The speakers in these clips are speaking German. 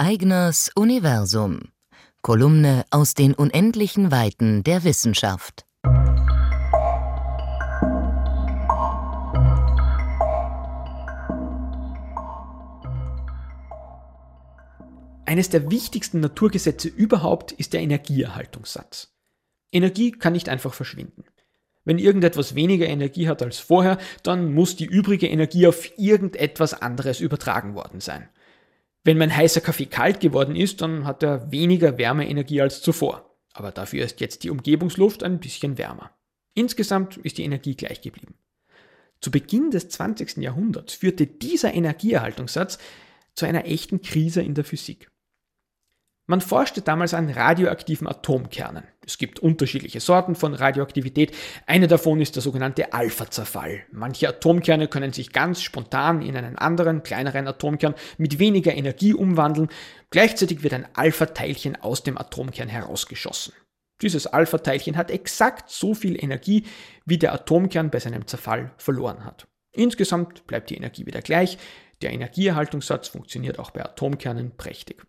Eigners Universum. Kolumne aus den unendlichen Weiten der Wissenschaft. Eines der wichtigsten Naturgesetze überhaupt ist der Energieerhaltungssatz. Energie kann nicht einfach verschwinden. Wenn irgendetwas weniger Energie hat als vorher, dann muss die übrige Energie auf irgendetwas anderes übertragen worden sein. Wenn mein heißer Kaffee kalt geworden ist, dann hat er weniger Wärmeenergie als zuvor. Aber dafür ist jetzt die Umgebungsluft ein bisschen wärmer. Insgesamt ist die Energie gleich geblieben. Zu Beginn des 20. Jahrhunderts führte dieser Energieerhaltungssatz zu einer echten Krise in der Physik. Man forschte damals an radioaktiven Atomkernen. Es gibt unterschiedliche Sorten von Radioaktivität. Eine davon ist der sogenannte Alpha-Zerfall. Manche Atomkerne können sich ganz spontan in einen anderen, kleineren Atomkern mit weniger Energie umwandeln. Gleichzeitig wird ein Alpha-Teilchen aus dem Atomkern herausgeschossen. Dieses Alpha-Teilchen hat exakt so viel Energie, wie der Atomkern bei seinem Zerfall verloren hat. Insgesamt bleibt die Energie wieder gleich. Der Energieerhaltungssatz funktioniert auch bei Atomkernen prächtig.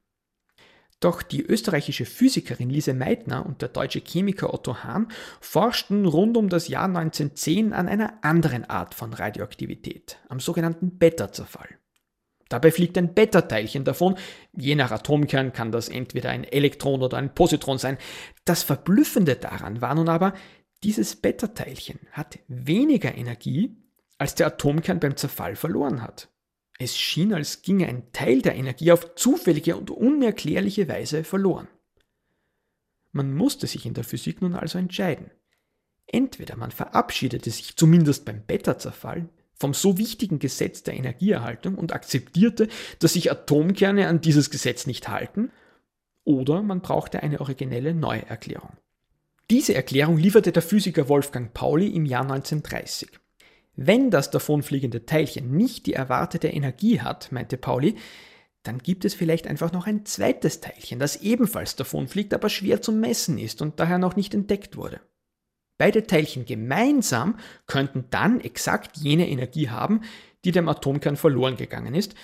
Doch die österreichische Physikerin Lise Meitner und der deutsche Chemiker Otto Hahn forschten rund um das Jahr 1910 an einer anderen Art von Radioaktivität, am sogenannten Beta-Zerfall. Dabei fliegt ein Beta-Teilchen davon. Je nach Atomkern kann das entweder ein Elektron oder ein Positron sein. Das Verblüffende daran war nun aber, dieses Beta-Teilchen hat weniger Energie, als der Atomkern beim Zerfall verloren hat. Es schien, als ginge ein Teil der Energie auf zufällige und unerklärliche Weise verloren. Man musste sich in der Physik nun also entscheiden. Entweder man verabschiedete sich zumindest beim Beta-Zerfall vom so wichtigen Gesetz der Energieerhaltung und akzeptierte, dass sich Atomkerne an dieses Gesetz nicht halten, oder man brauchte eine originelle Neuerklärung. Diese Erklärung lieferte der Physiker Wolfgang Pauli im Jahr 1930. Wenn das davonfliegende Teilchen nicht die erwartete Energie hat, meinte Pauli, dann gibt es vielleicht einfach noch ein zweites Teilchen, das ebenfalls davonfliegt, aber schwer zu messen ist und daher noch nicht entdeckt wurde. Beide Teilchen gemeinsam könnten dann exakt jene Energie haben, die dem Atomkern verloren gegangen ist,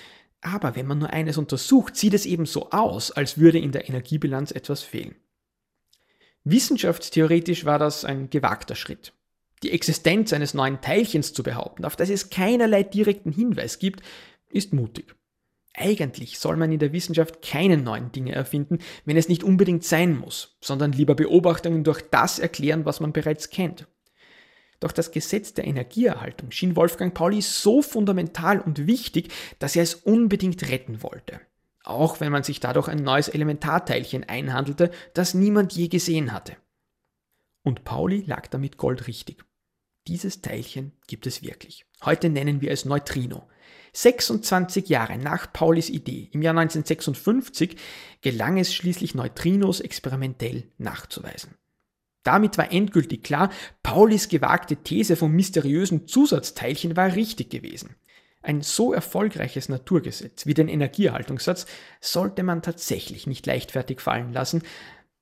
aber wenn man nur eines untersucht, sieht es eben so aus, als würde in der Energiebilanz etwas fehlen. Wissenschaftstheoretisch war das ein gewagter Schritt die Existenz eines neuen Teilchens zu behaupten, auf das es keinerlei direkten Hinweis gibt, ist mutig. Eigentlich soll man in der Wissenschaft keine neuen Dinge erfinden, wenn es nicht unbedingt sein muss, sondern lieber Beobachtungen durch das erklären, was man bereits kennt. Doch das Gesetz der Energieerhaltung schien Wolfgang Pauli so fundamental und wichtig, dass er es unbedingt retten wollte. Auch wenn man sich dadurch ein neues Elementarteilchen einhandelte, das niemand je gesehen hatte. Und Pauli lag damit goldrichtig. Dieses Teilchen gibt es wirklich. Heute nennen wir es Neutrino. 26 Jahre nach Paulis Idee, im Jahr 1956, gelang es schließlich Neutrinos experimentell nachzuweisen. Damit war endgültig klar, Paulis gewagte These vom mysteriösen Zusatzteilchen war richtig gewesen. Ein so erfolgreiches Naturgesetz wie den Energieerhaltungssatz sollte man tatsächlich nicht leichtfertig fallen lassen,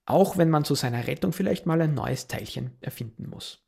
auch wenn man zu seiner Rettung vielleicht mal ein neues Teilchen erfinden muss.